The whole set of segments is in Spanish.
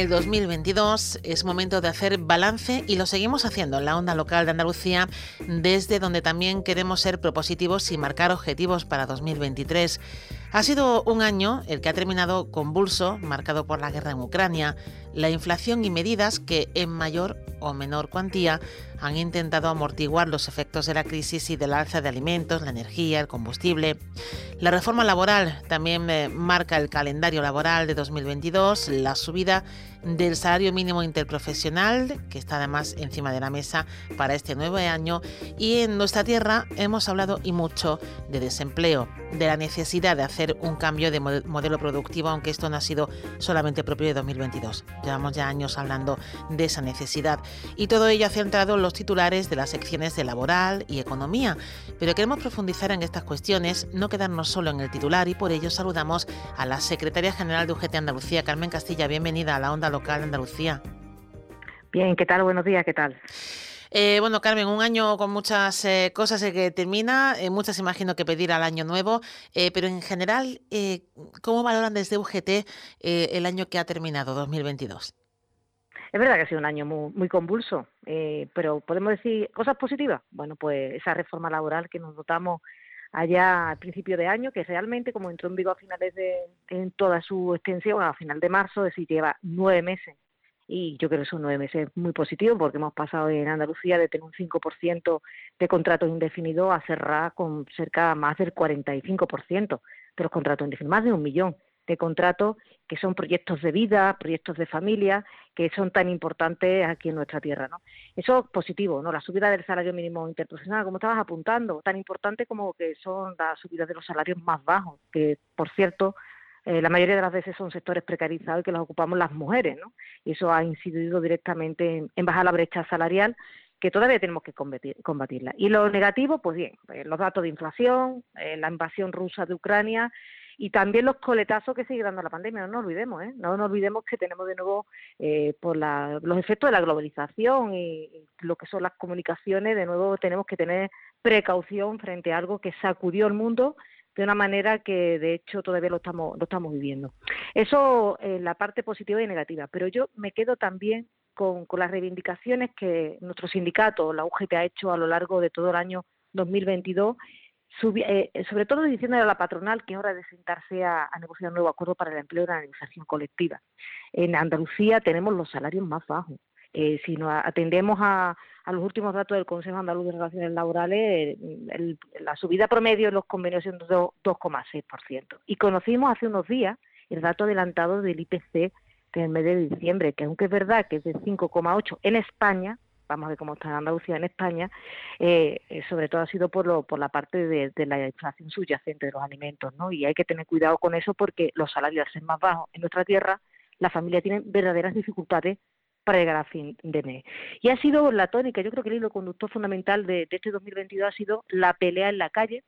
El 2022, es momento de hacer balance y lo seguimos haciendo en la onda local de Andalucía, desde donde también queremos ser propositivos y marcar objetivos para 2023. Ha sido un año el que ha terminado convulso, marcado por la guerra en Ucrania, la inflación y medidas que en mayor o menor cuantía han intentado amortiguar los efectos de la crisis y del alza de alimentos, la energía, el combustible. La reforma laboral también eh, marca el calendario laboral de 2022, la subida del salario mínimo interprofesional, que está además encima de la mesa para este nuevo año. Y en nuestra tierra hemos hablado y mucho de desempleo, de la necesidad de hacer un cambio de modelo productivo, aunque esto no ha sido solamente propio de 2022. Llevamos ya años hablando de esa necesidad. Y todo ello ha centrado los titulares de las secciones de laboral y economía. Pero queremos profundizar en estas cuestiones, no quedarnos solo en el titular y por ello saludamos a la secretaria general de UGT Andalucía, Carmen Castilla. Bienvenida a la Onda Local de Andalucía. Bien, ¿qué tal? Buenos días, ¿qué tal? Eh, bueno, Carmen, un año con muchas eh, cosas que termina, eh, muchas imagino que pedir al año nuevo, pero en general, ¿cómo valoran desde UGT el año que ha terminado, 2022? Es verdad que ha sido un año muy, muy convulso, pero podemos decir cosas positivas. Bueno, pues esa reforma laboral que nos dotamos allá al principio de año, que realmente como entró en vigor a finales de, en toda su extensión, a final de marzo, es decir, lleva nueve meses. Y yo creo que son nueve meses muy positivos porque hemos pasado en Andalucía de tener un 5% de contratos indefinidos a cerrar con cerca más del 45% de los contratos indefinidos, más de un millón de contratos que son proyectos de vida, proyectos de familia, que son tan importantes aquí en nuestra tierra. ¿no? Eso es positivo, ¿no? la subida del salario mínimo interprofesional, como estabas apuntando, tan importante como que son las subidas de los salarios más bajos, que por cierto eh, la mayoría de las veces son sectores precarizados y que los ocupamos las mujeres, ¿no? Y eso ha incidido directamente en, bajar la brecha salarial que todavía tenemos que combatirla. Y lo negativo, pues bien, eh, los datos de inflación, eh, la invasión rusa de Ucrania y también los coletazos que sigue dando la pandemia. No nos olvidemos, ¿eh? No nos olvidemos que tenemos de nuevo, por los efectos de la globalización y, lo que son las comunicaciones, de nuevo tenemos que tener precaución frente a algo que sacudió el mundo de una manera que de hecho todavía lo estamos, lo estamos viviendo. Eso es la parte positiva y negativa, pero yo me quedo también con, las reivindicaciones que nuestro sindicato, la UGT, ha hecho a lo largo de todo el año 2022, eh, sobre todo diciéndole a la patronal que hora de sentarse a, a, negociar un nuevo acuerdo para el empleo y la negociación colectiva. En Andalucía tenemos los salarios más bajos. Eh, si nos atendemos a, los últimos datos del Consejo Andaluz de Relaciones Laborales, la subida promedio en los convenios es de 2,6%. Y conocimos hace unos días el dato adelantado del IPC del mes de diciembre, que aunque es verdad que es de 5,8 en España, vamos a ver cómo está Andalucía en España, eh, eh, sobre todo ha sido por, por la parte de, la inflación subyacente de los alimentos, ¿no? Y hay que tener cuidado con eso porque los salarios al ser más bajos en nuestra tierra, la familia tiene verdaderas dificultades para llegar a fin de mes. Y ha sido la tónica, yo creo que el hilo conductor fundamental de, este 2022 ha sido la pelea en la calle.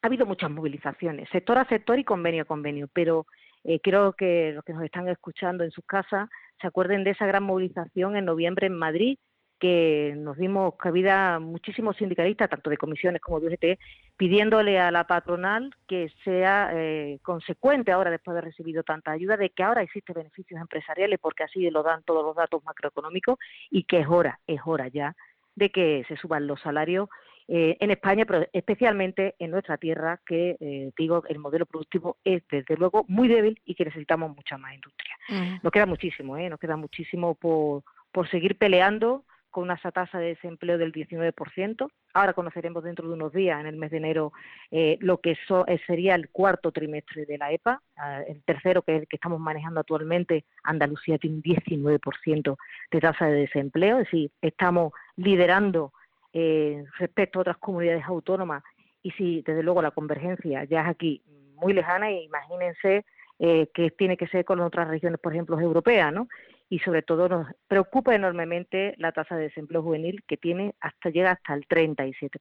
Ha habido muchas movilizaciones, sector a sector y convenio a convenio, pero eh, creo que los que nos están escuchando en sus casas se acuerden de esa gran movilización en noviembre en Madrid, que nos dimos cabida muchísimos sindicalistas, tanto de comisiones como de UGT, pidiéndole a la patronal que sea eh, consecuente ahora, después de haber recibido tanta ayuda, de que ahora existen beneficios empresariales, porque así lo dan todos los datos macroeconómicos, y que es hora, es hora ya de que se suban los salarios eh, en España, pero especialmente en nuestra tierra, que eh, digo, el modelo productivo es desde luego muy débil y que necesitamos mucha más industria. Nos queda muchísimo, ¿eh? nos queda muchísimo por, por seguir peleando con una tasa de desempleo del 19%. Ahora conoceremos dentro de unos días, en el mes de enero, eh, lo que eh, sería el cuarto trimestre de la EPA. Ah, el tercero, que es el que estamos manejando actualmente, Andalucía tiene un 19% de tasa de desempleo. Es decir, estamos liderando eh, respecto a otras comunidades autónomas. Y si, desde luego, la convergencia ya es aquí muy lejana, imagínense que tiene que ser con otras regiones, por ejemplo, europeas, ¿no? Y sobre todo nos preocupa enormemente la tasa de desempleo juvenil que tiene hasta llega hasta el 37%.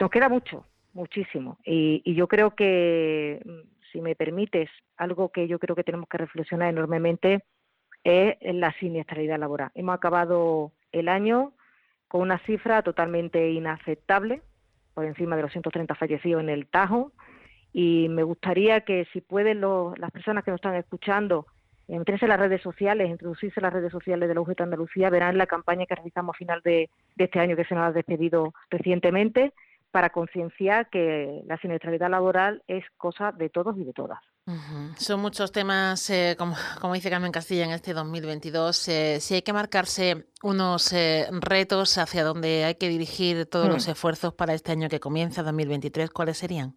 Nos queda mucho, muchísimo y, y yo creo que mm, si me permites, algo que yo creo que tenemos que reflexionar enormemente es la siniestralidad laboral. Hemos acabado el año con una cifra totalmente inaceptable, por encima de los 130 fallecidos en el Tajo, y me gustaría que si pueden las personas que nos están escuchando meterse en las redes sociales, introducirse en las redes sociales de la UGT Andalucía, verán la campaña que realizamos a final de, de este año que se nos ha despedido recientemente para concienciar que la siniestralidad laboral es cosa de todos y de todas. Son muchos temas, eh, como, como, dice Carmen Castilla, en este 2022. Eh, si hay que marcarse unos eh, retos hacia donde hay que dirigir todos los mm. esfuerzos para este año que comienza, 2023, ¿cuáles serían?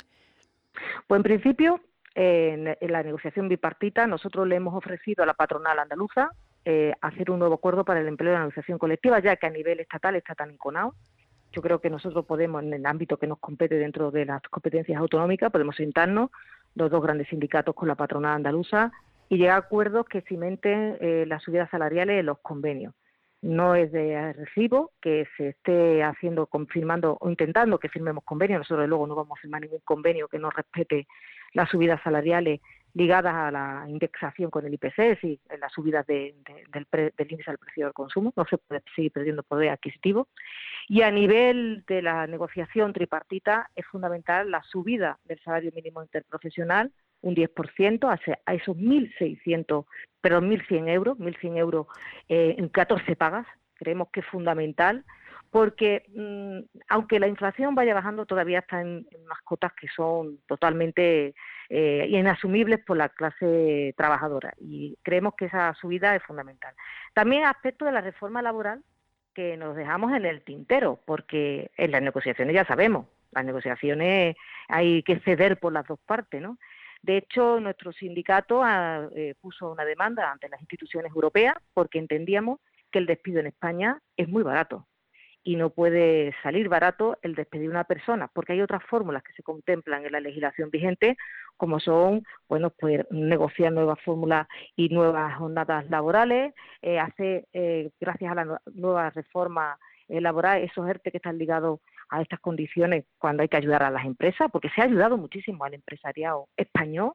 Pues en principio, en, la negociación bipartita, nosotros le hemos ofrecido a la patronal andaluza hacer un nuevo acuerdo para el empleo de la negociación colectiva, ya que a nivel estatal está tan inconado yo creo que nosotros podemos, en el ámbito que nos compete dentro de las competencias autonómicas, podemos sentarnos los dos grandes sindicatos con la patronal andaluza y llegar a acuerdos que cimenten eh, las subidas salariales en los convenios. No es de recibo que se esté haciendo, confirmando o intentando que firmemos convenios. Nosotros luego no vamos a firmar ningún convenio que no respete las subidas salariales ligadas a la indexación con el IPC y las subidas del, del índice al precio del consumo. No se puede seguir perdiendo poder adquisitivo. Y a nivel de la negociación tripartita es fundamental la subida del salario mínimo interprofesional, un 10%, a esos 1.600, perdón, 1.100 euros, 1.100 euros eh, en 14 pagas. Creemos que es fundamental porque mm, aunque la inflación vaya bajando, todavía está en, unas cotas que son totalmente eh, inasumibles por la clase trabajadora y creemos que esa subida es fundamental. También aspecto de la reforma laboral que nos dejamos en el tintero, porque en las negociaciones ya sabemos, las negociaciones hay que ceder por las dos partes, ¿no? De hecho, nuestro sindicato ah, eh, puso una demanda ante las instituciones europeas porque entendíamos que el despido en España es muy barato y no puede salir barato el despedir a una persona, porque hay otras fórmulas que se contemplan en la legislación vigente, como son, bueno, pues negociar nuevas fórmulas y nuevas jornadas laborales, eh, hacer, eh, gracias a la nueva reforma eh, laboral, esos ERTE que están ligados a estas condiciones cuando hay que ayudar a las empresas, porque se ha ayudado muchísimo al empresariado español,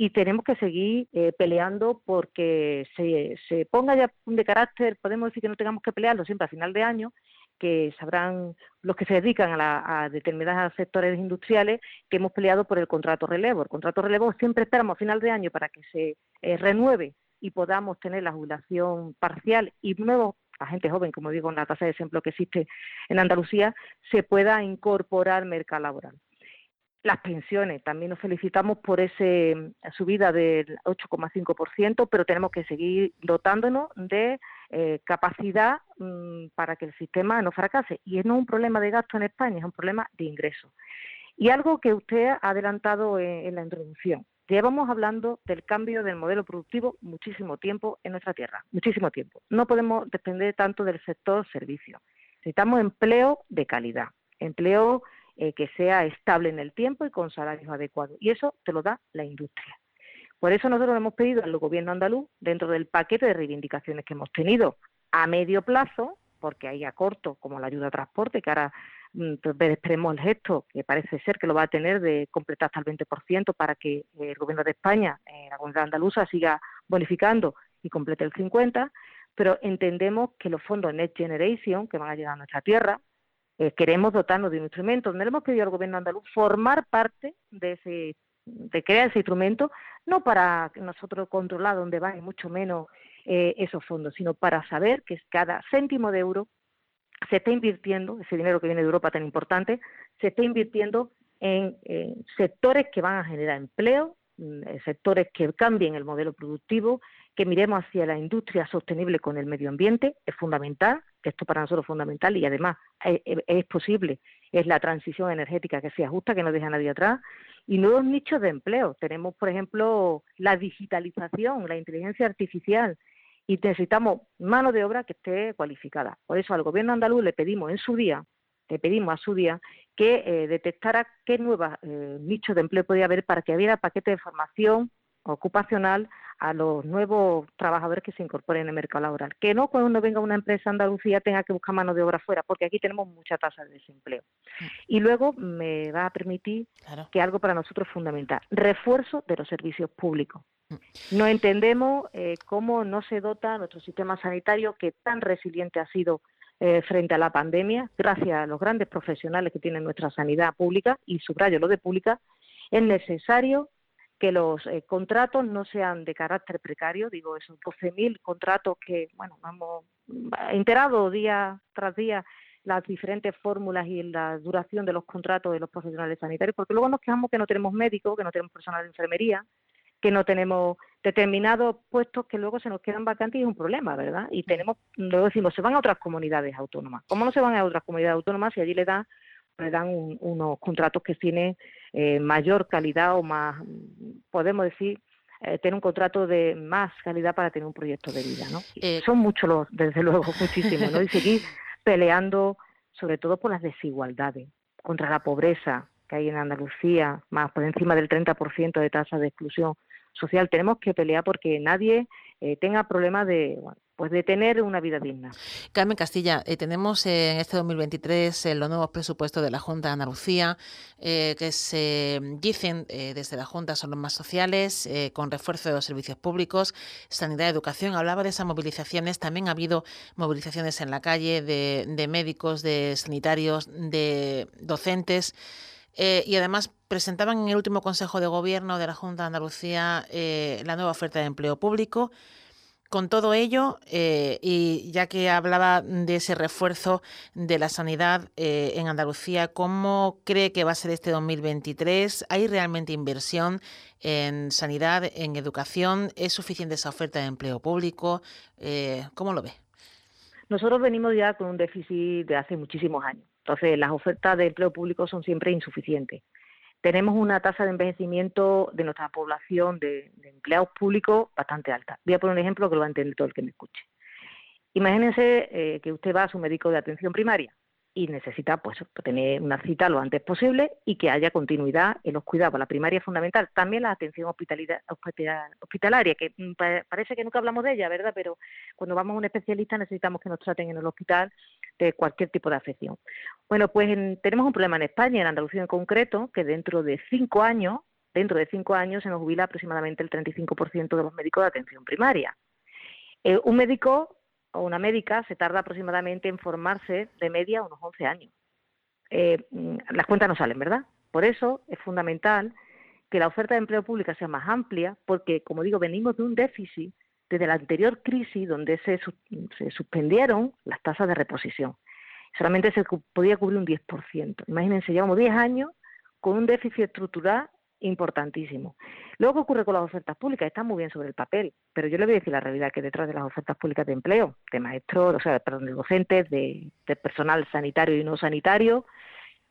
y tenemos que seguir eh, peleando porque se, se ponga ya de carácter, podemos decir que no tengamos que pelearlo siempre a final de año, que sabrán los que se dedican a, a determinados sectores industriales que hemos peleado por el contrato relevo. El contrato relevo siempre esperamos a final de año para que se eh, renueve y podamos tener la jubilación parcial y nuevos a gente joven, como digo, en la tasa de desempleo que existe en Andalucía, se pueda incorporar al mercado laboral. Las pensiones, también nos felicitamos por esa subida del 8,5%, pero tenemos que seguir dotándonos de eh, capacidad mm, para que el sistema no fracase. Y no es un problema de gasto en España, es un problema de ingreso. Y algo que usted ha adelantado en, la introducción. Llevamos hablando del cambio del modelo productivo muchísimo tiempo en nuestra tierra, muchísimo tiempo. No podemos depender tanto del sector servicio. Necesitamos empleo de calidad, empleo eh, que sea estable en el tiempo y con salarios adecuados. Y eso te lo da la industria. Por eso nosotros hemos pedido al gobierno andaluz, dentro del paquete de reivindicaciones que hemos tenido a medio plazo, porque hay a corto, como la ayuda a transporte, que ahora mm, pues, esperemos el gesto, que parece ser que lo va a tener de completar hasta el 20% para que el gobierno de España, eh, la comunidad andaluza, siga bonificando y complete el 50%, pero entendemos que los fondos Next Generation, que van a llegar a nuestra tierra, eh, queremos dotarnos de un instrumento. Donde le hemos pedido al gobierno andaluz formar parte de ese de crear ese instrumento, no para nosotros controlar dónde van y mucho menos eh, esos fondos, sino para saber que cada céntimo de euro se está invirtiendo, ese dinero que viene de Europa tan importante, se está invirtiendo en sectores que van a generar empleo, mm, sectores que cambien el modelo productivo, que miremos hacia la industria sostenible con el medio ambiente, es fundamental, esto para nosotros es fundamental y además es, es posible, es la transición energética que sea justa, que no deja a nadie atrás, y nuevos nichos de empleo. Tenemos, por ejemplo, la digitalización, la inteligencia artificial y necesitamos mano de obra que esté cualificada. Por eso al gobierno andaluz le pedimos en su día, le pedimos a su día que eh, detectara qué nuevos eh, nichos de empleo podía haber para que hubiera paquete de formación ocupacional a los nuevos trabajadores que se incorporen en el mercado laboral. Que no cuando venga una empresa a Andalucía tenga que buscar mano de obra fuera, porque aquí tenemos mucha tasa de desempleo. Mm. Y luego me va a permitir que algo para nosotros es fundamental, refuerzo de los servicios públicos. Mm. No entendemos eh, cómo no se dota nuestro sistema sanitario, que tan resiliente ha sido eh, frente a la pandemia, gracias a los grandes profesionales que tiene nuestra sanidad pública, y subrayo lo de pública, es necesario que los eh, contratos no sean de carácter precario, digo, esos 12.000 contratos que, bueno, hemos enterado día tras día las diferentes fórmulas y la duración de los contratos de los profesionales sanitarios, porque luego nos quejamos que no tenemos médicos, que no tenemos personal de enfermería, que no tenemos determinados puestos que luego se nos quedan vacantes y es un problema, ¿verdad? Y tenemos, luego decimos, se van a otras comunidades autónomas. ¿Cómo no se van a otras comunidades autónomas si allí le dan, le dan unos contratos que tienen eh, mayor calidad o más, podemos decir, eh, tener un contrato de más calidad para tener un proyecto de vida, ¿no? Eh, Son muchos los, desde luego, muchísimos, ¿no? Y seguir peleando sobre todo por las desigualdades, contra la pobreza que hay en Andalucía, más por encima del 30% de tasa de exclusión social. Tenemos que pelear porque nadie tenga problemas de, pues de tener una vida digna. Carmen Castilla, eh, tenemos en este 2023 eh, los nuevos presupuestos de la Junta de Andalucía, eh, que se dicen desde la Junta son los más sociales, con refuerzo de los servicios públicos, sanidad, educación. Hablaba de esas movilizaciones, también ha habido movilizaciones en la calle de médicos, de sanitarios, de docentes. y además presentaban en el último Consejo de Gobierno de la Junta de Andalucía la nueva oferta de empleo público con todo ello, eh, y ya que hablaba de ese refuerzo de la sanidad eh, en Andalucía, ¿cómo cree que va a ser este 2023? ¿Hay realmente inversión en sanidad, en educación? ¿Es suficiente esa oferta de empleo público? Eh, ¿Cómo lo ve? Nosotros venimos ya con un déficit de hace muchísimos años. Entonces, las ofertas de empleo público son siempre insuficientes tenemos una tasa de envejecimiento de nuestra población de, empleados públicos bastante alta. Voy a poner un ejemplo que lo va a entender todo el que me escuche. Imagínense eh, que usted va a su médico de atención primaria y necesita pues tener una cita lo antes posible y que haya continuidad en los cuidados. La primaria es fundamental. También la atención hospitalaria, que mm, parece que nunca hablamos de ella, ¿verdad? Pero cuando vamos a un especialista necesitamos que nos traten en el hospital de cualquier tipo de afección. Bueno, pues tenemos un problema en España, en Andalucía en concreto, que dentro de cinco años, dentro de cinco años se nos jubila aproximadamente el 35% de los médicos de atención primaria. Eh, un médico o una médica se tarda aproximadamente en formarse de media unos 11 años. Eh, las cuentas no salen, ¿verdad? Por eso es fundamental que la oferta de empleo pública sea más amplia, porque, como digo, venimos de un déficit desde la anterior crisis donde se, se suspendieron las tasas de reposición. Solamente se podía cubrir un 10%. Imagínense, llevamos 10 años con un déficit estructural importantísimo. Luego, ¿qué ocurre con las ofertas públicas? Están muy bien sobre el papel, pero yo le voy a decir la realidad que detrás de las ofertas públicas de empleo, de maestros, o sea, perdón, de docentes, de, personal sanitario y no sanitario,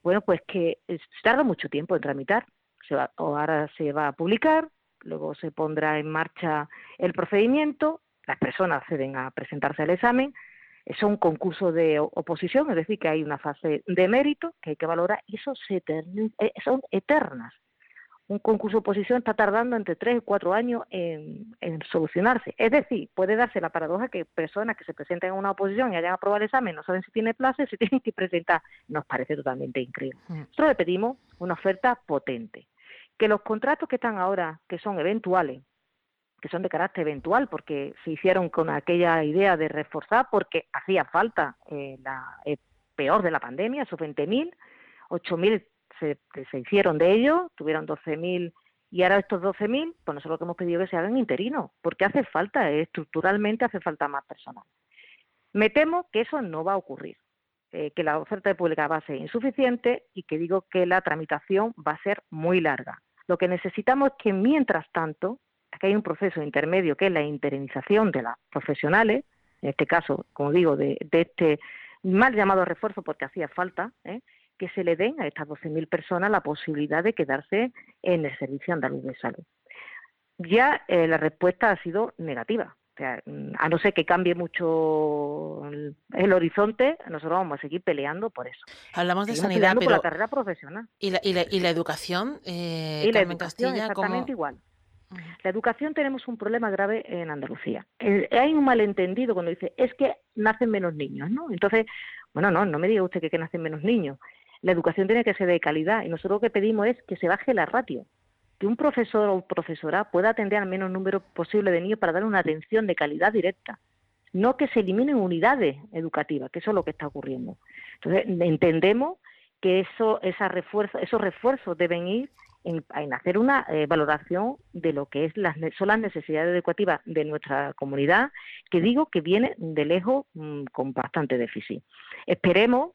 bueno, pues que tarda mucho tiempo en tramitar. Se va, ahora se va a publicar, luego se pondrá en marcha el procedimiento, las personas acceden a presentarse al examen, es un concurso de oposición, es decir, que hay una fase de mérito que hay que valorar y eso se eh, son eternas un concurso de oposición está tardando entre tres y cuatro años en, solucionarse. Es decir, puede darse la paradoja que personas que se presenten en una oposición y hayan aprobado el examen no saben si tiene plaza y se tienen que presentar. Nos parece totalmente increíble. Mm. Nosotros le pedimos una oferta potente. Que los contratos que están ahora, que son eventuales, que son de carácter eventual, porque se hicieron con aquella idea de reforzar, porque hacía falta eh, la peor de la pandemia, esos 20.000, 8.000 se, hicieron de ellos, tuvieron 12.000 y ahora estos 12.000, pues nosotros lo que hemos pedido que se hagan interinos, porque hace falta, eh, estructuralmente hace falta más personal. Me temo que eso no va a ocurrir, eh, que la oferta pública va a ser insuficiente y que digo que la tramitación va a ser muy larga. Lo que necesitamos es que mientras tanto, que hay un proceso intermedio que es la interinización de las profesionales, en este caso, como digo, de, de este mal llamado refuerzo porque hacía falta, ¿eh? Que se le den a estas 12.000 personas la posibilidad de quedarse en el Servicio Andaluz de Salud. Ya eh, la respuesta ha sido negativa. O sea, mm, a no ser que cambie mucho el, horizonte, nosotros vamos a seguir peleando por eso. Hablamos de sanidad, pero la carrera profesional. ¿Y la, y la, educación? Eh, y la educación exactamente igual. La educación tenemos un problema grave en Andalucía. Eh, hay un malentendido cuando dice, es que nacen menos niños, ¿no? Entonces, bueno, no, no me diga usted que, que nacen menos niños. La educación tiene que ser de calidad y nosotros lo que pedimos es que se baje la ratio, que un profesor o profesora pueda atender al menos número posible de niños para dar una atención de calidad directa, no que se eliminen unidades educativas, que eso es lo que está ocurriendo. Entonces, entendemos que eso, esa esos refuerzos deben ir en, hacer una eh, valoración de lo que es las, son las necesidades educativas de nuestra comunidad, que digo que viene de lejos mm, con bastante déficit. Esperemos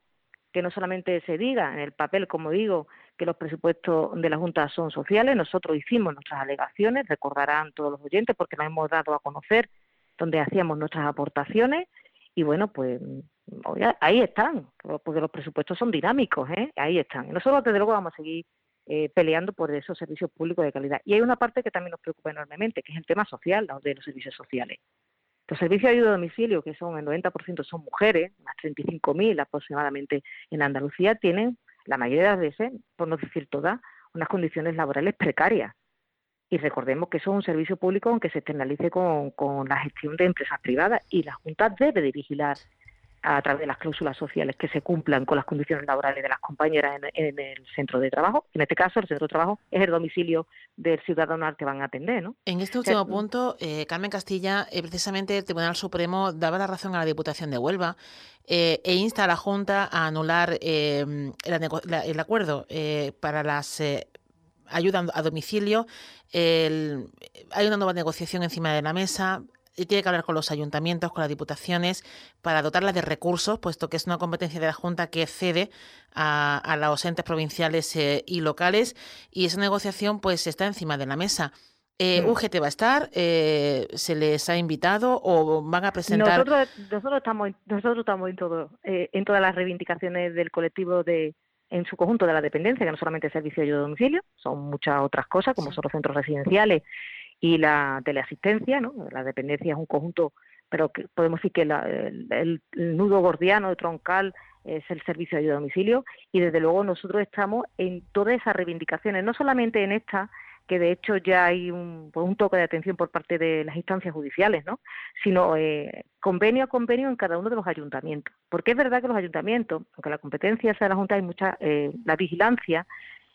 que no solamente se diga en el papel, como digo, que los presupuestos de la Junta son sociales, nosotros hicimos nuestras alegaciones, recordarán todos los oyentes, porque nos hemos dado a conocer donde hacíamos nuestras aportaciones, y bueno, pues ahí están, porque los presupuestos son dinámicos, ¿eh? ahí están. Nosotros desde luego vamos a seguir eh, peleando por esos servicios públicos de calidad. Y hay una parte que también nos preocupa enormemente, que es el tema social, de los servicios sociales. Los servicios de ayuda a domicilio, que son el 90% son mujeres, unas 35.000 aproximadamente en Andalucía, tienen, la mayoría de las veces, por no decir todas, unas condiciones laborales precarias. Y recordemos que eso es un servicio público aunque se externalice con, con la gestión de empresas privadas y la Junta debe de vigilar a través de las cláusulas sociales que se cumplan con las condiciones laborales de las compañeras en, el centro de trabajo. En este caso, el centro de trabajo es el domicilio del ciudadano al que van a atender. ¿no? En este último punto, eh, Carmen Castilla, eh, precisamente el Tribunal Supremo daba la razón a la Diputación de Huelva eh, e insta a la Junta a anular el, el, acuerdo para las ayudas a domicilio. hay una nueva negociación encima de la mesa y tiene que hablar con los ayuntamientos, con las diputaciones, para dotarlas de recursos, puesto que es una competencia de la Junta que cede a, los entes provinciales eh, y locales, y esa negociación pues está encima de la mesa. Eh, mm. ¿UGT va a estar? Eh, ¿Se les ha invitado o van a presentar? Nosotros, nosotros estamos, nosotros estamos en todo, eh, en todas las reivindicaciones del colectivo de en su conjunto de la dependencia, que no solamente es servicio de ayuda a domicilio, son muchas otras cosas, como son los centros residenciales y la teleasistencia, ¿no? La dependencia es un conjunto, pero que podemos decir que el, nudo gordiano, troncal, es el servicio de ayuda a domicilio y desde luego nosotros estamos en todas esas reivindicaciones, no solamente en esta, que de hecho ya hay un, pues un toque de atención por parte de las instancias judiciales, ¿no? sino eh, convenio a convenio en cada uno de los ayuntamientos. Porque es verdad que los ayuntamientos, aunque la competencia sea de la Junta, hay mucha, eh, la vigilancia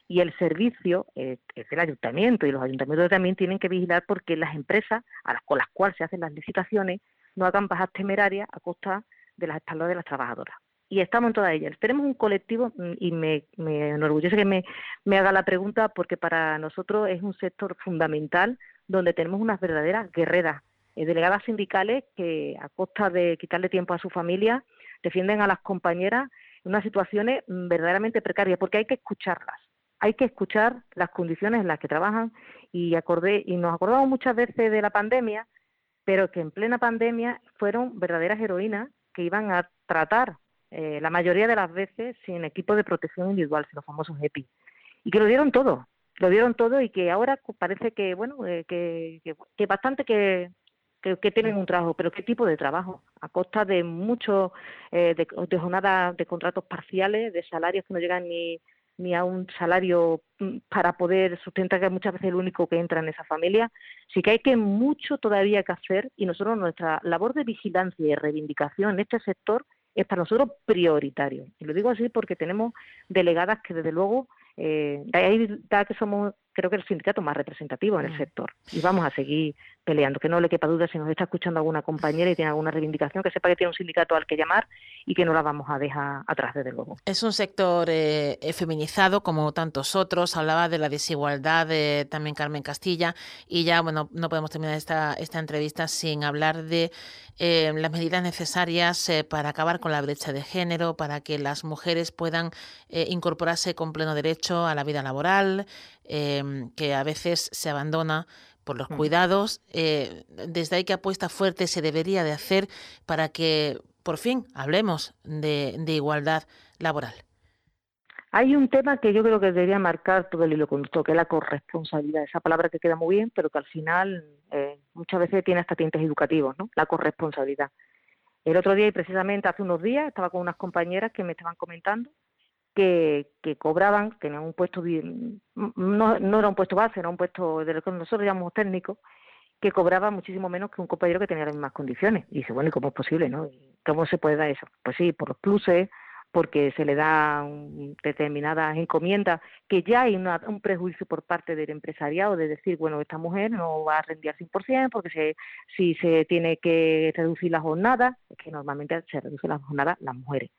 y el servicio eh, es del ayuntamiento y los ayuntamientos también tienen que vigilar porque las empresas a las, con las cuales se hacen las licitaciones no hagan bajas temerarias a costa de las espaldas de las trabajadoras. Y estamos en todas ellas. Tenemos un colectivo mm, y me, me enorgullece que me, me haga la pregunta porque para nosotros es un sector fundamental donde tenemos unas verdaderas guerreras, eh, delegadas sindicales que a costa de quitarle tiempo a su familia defienden a las compañeras en unas situaciones mm, verdaderamente precarias porque hay que escucharlas hay que escuchar las condiciones en las que trabajan y acordé y nos acordamos muchas veces de la pandemia, pero que en plena pandemia fueron verdaderas heroínas que iban a tratar eh, la mayoría de las veces sin equipo de protección individual, sin los famosos EPI, y que lo dieron todo, lo dieron todo y que ahora parece que bueno eh, que, que, bastante que, que, tienen un trabajo, pero qué tipo de trabajo, a costa de muchos eh, de, de jornadas de contratos parciales, de salarios que no llegan ni ni a un salario mm, para poder sustentar, que muchas veces es el único que entra en esa familia. Sí que hay que mucho todavía que hacer y nosotros nuestra labor de vigilancia y reivindicación en este sector es para nosotros prioritario. Y lo digo así porque tenemos delegadas que desde luego, eh, ahí da que somos creo que el sindicato más representativo en el sector y vamos a seguir peleando. Que no le quepa duda si nos está escuchando alguna compañera y tiene alguna reivindicación, que sepa que tiene un sindicato al que llamar y que no la vamos a dejar atrás, desde luego. Es un sector eh, feminizado como tantos otros. Hablaba de la desigualdad de también Carmen Castilla y ya, bueno, no podemos terminar esta, esta entrevista sin hablar de eh, las medidas necesarias eh, para acabar con la brecha de género, para que las mujeres puedan incorporarse con pleno derecho a la vida laboral, que a veces se abandona por los cuidados. Eh, desde ahí que apuesta fuerte se debería de hacer para que por fin hablemos de, igualdad laboral. Hay un tema que yo creo que debería marcar todo el hilo conductor, que es la corresponsabilidad. Esa palabra que queda muy bien, pero que al final eh, muchas veces tiene hasta tintes educativos, ¿no? La corresponsabilidad. El otro día, y precisamente hace unos días, estaba con unas compañeras que me estaban comentando que, que cobraban, tenían un puesto, no, no era un puesto base, era un puesto de lo que nosotros llamamos técnico, que cobraba muchísimo menos que un compañero que tenía las mismas condiciones. Y dice, bueno, ¿y cómo es posible, no? ¿Cómo se puede dar eso? Pues sí, por los pluses, porque se le da determinadas encomiendas, que ya hay un prejuicio por parte del empresariado de decir, bueno, esta mujer no va a rendir al 100% porque se, si se tiene que reducir la jornada, es que normalmente se reduce la jornada las mujeres.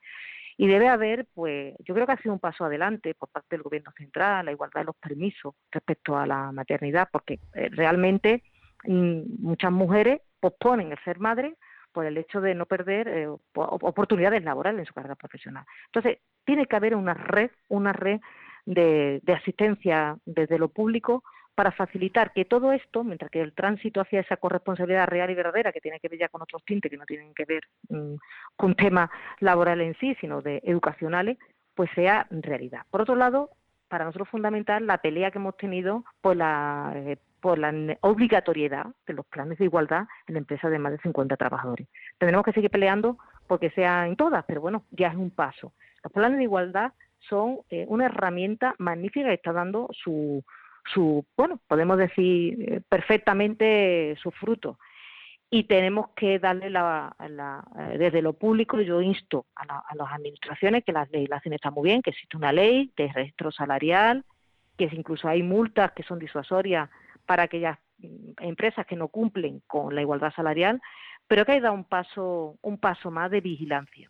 Y debe haber, pues, yo creo que ha sido un paso adelante por parte del Gobierno Central, la igualdad de los permisos respecto a la maternidad, porque eh, realmente mm, muchas mujeres posponen el ser madre por el hecho de no perder eh, oportunidades laborales en su carrera profesional. Entonces, tiene que haber una red, una red de asistencia desde lo público para facilitar que todo esto, mientras que el tránsito hacia esa corresponsabilidad real y verdadera, que tiene que ver ya con otros tintes que no tienen que ver mm, con temas laborales en sí, sino de educacionales, pues sea realidad. Por otro lado, para nosotros fundamental la pelea que hemos tenido por la, eh, por la obligatoriedad de los planes de igualdad en empresas de más de 50 trabajadores. Tendremos que seguir peleando porque sea en todas, pero bueno, ya es un paso. Los planes de igualdad son eh, una herramienta magnífica que está dando su, su, bueno, podemos decir eh, perfectamente su fruto. Y tenemos que darle la, eh, desde lo público, yo insto a, las administraciones que las legislaciones están muy bien, que existe una ley de registro salarial, que incluso hay multas que son disuasorias para aquellas mm, empresas que no cumplen con la igualdad salarial, pero que hay dar un paso, un paso más de vigilancia.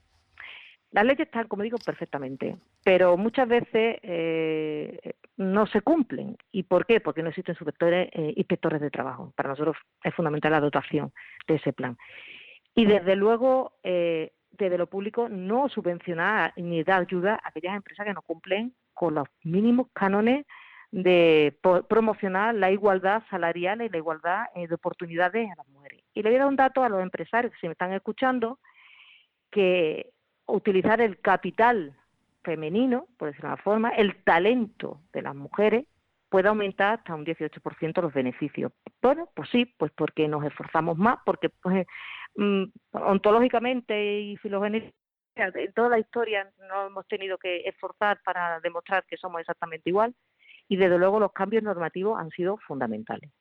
Las leyes están, como digo, perfectamente, pero muchas veces eh, no se cumplen. ¿Y por qué? Porque no existen inspectores, eh, inspectores de trabajo. Para nosotros es fundamental la dotación de ese plan. Y desde luego, eh, desde lo público, no subvencionar ni dar ayuda a aquellas empresas que no cumplen con los mínimos cánones de promocionar la igualdad salarial y la igualdad de oportunidades a las mujeres. Y le voy a dar un dato a los empresarios que se me están escuchando, que utilizar el capital femenino, por decirlo de una forma, el talento de las mujeres puede aumentar hasta un 18% los beneficios. Bueno, pues sí, pues porque nos esforzamos más, porque pues, mm, ontológicamente y filogénicamente en toda la historia no hemos tenido que esforzar para demostrar que somos exactamente igual y desde luego los cambios normativos han sido fundamentales.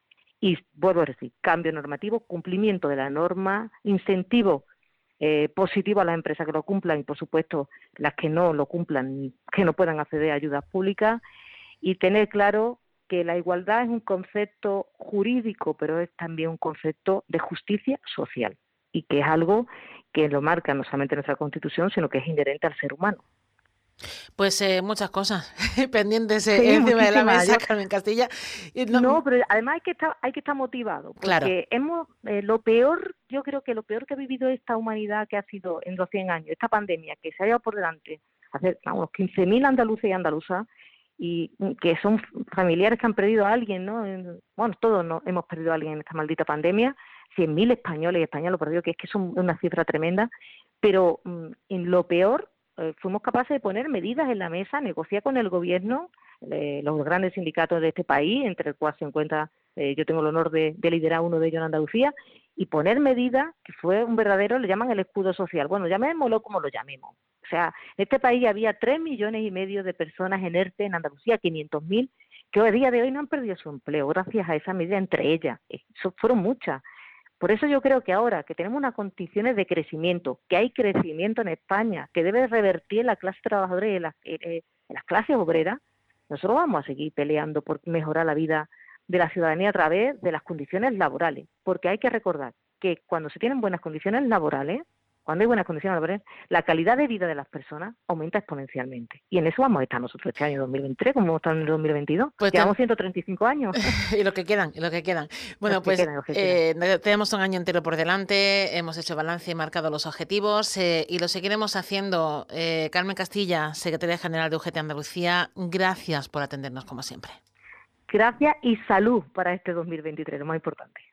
Y vuelvo a decir, cambio normativo, cumplimiento de la norma, incentivo eh, positivo a las empresas que lo cumplan y, por supuesto, las que no lo cumplan, que no puedan acceder a ayudas públicas y tener claro que la igualdad es un concepto jurídico, pero es también un concepto de justicia social y que es algo que lo marca no solamente nuestra Constitución, sino que es inherente al ser humano. Pues eh, muchas cosas pendientes eh, encima de la mesa, Carmen Castilla. No, pero además hay que estar, hay que estar motivado, porque hemos, eh, lo peor, yo creo que lo peor que ha vivido esta humanidad que ha sido en los 100 años, esta pandemia que se ha llevado por delante, hace unos 15.000 andaluces y andaluzas, y que son familiares que han perdido a alguien, ¿no? Bueno, todos no, hemos perdido a alguien en esta maldita pandemia, 100.000 españoles y españoles lo perdido, que es que son una cifra tremenda, pero mm, en lo peor eh, fuimos capaces de poner medidas en la mesa, negociar con el gobierno, eh, los grandes sindicatos de este país, entre el cual se encuentra, eh, yo tengo el honor de, liderar uno de ellos en Andalucía, y poner medidas que fue un verdadero, le llaman el escudo social. Bueno, llamémoslo como lo llamemos. O sea, en este país había tres millones y medio de personas en ERTE, en Andalucía 500.000, que hoy día de hoy no han perdido su empleo gracias a esa medida entre ellas. Eso fueron muchas. Por eso yo creo que ahora que tenemos unas condiciones de crecimiento, que hay crecimiento en España, que debe revertir la clase trabajadora y en, las clases obreras, nosotros vamos a seguir peleando por mejorar la vida de la ciudadanía a través de las condiciones laborales, porque hay que recordar que cuando se tienen buenas condiciones laborales, cuando hay buenas condiciones laborales, la calidad de vida de las personas aumenta exponencialmente. Y en eso vamos a estar nosotros este año 2023, como hemos estado en el 2022. Pues Llevamos 135 años. y lo que quedan, y lo que quedan. Bueno, pues eh, tenemos un año entero por delante, hemos hecho balance y marcado los objetivos eh, y lo seguiremos haciendo. Eh, Carmen Castilla, Secretaria General de UGT Andalucía, gracias por atendernos como siempre. Gracias y salud para este 2023, lo más importante.